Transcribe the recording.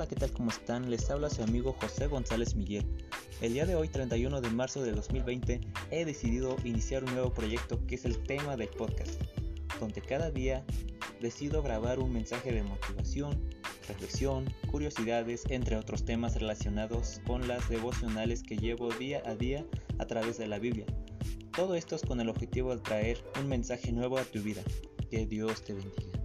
Hola, ¿qué tal? ¿Cómo están? Les habla su amigo José González Miguel. El día de hoy, 31 de marzo de 2020, he decidido iniciar un nuevo proyecto que es el tema del podcast, donde cada día decido grabar un mensaje de motivación, reflexión, curiosidades, entre otros temas relacionados con las devocionales que llevo día a día a través de la Biblia. Todo esto es con el objetivo de traer un mensaje nuevo a tu vida. Que Dios te bendiga.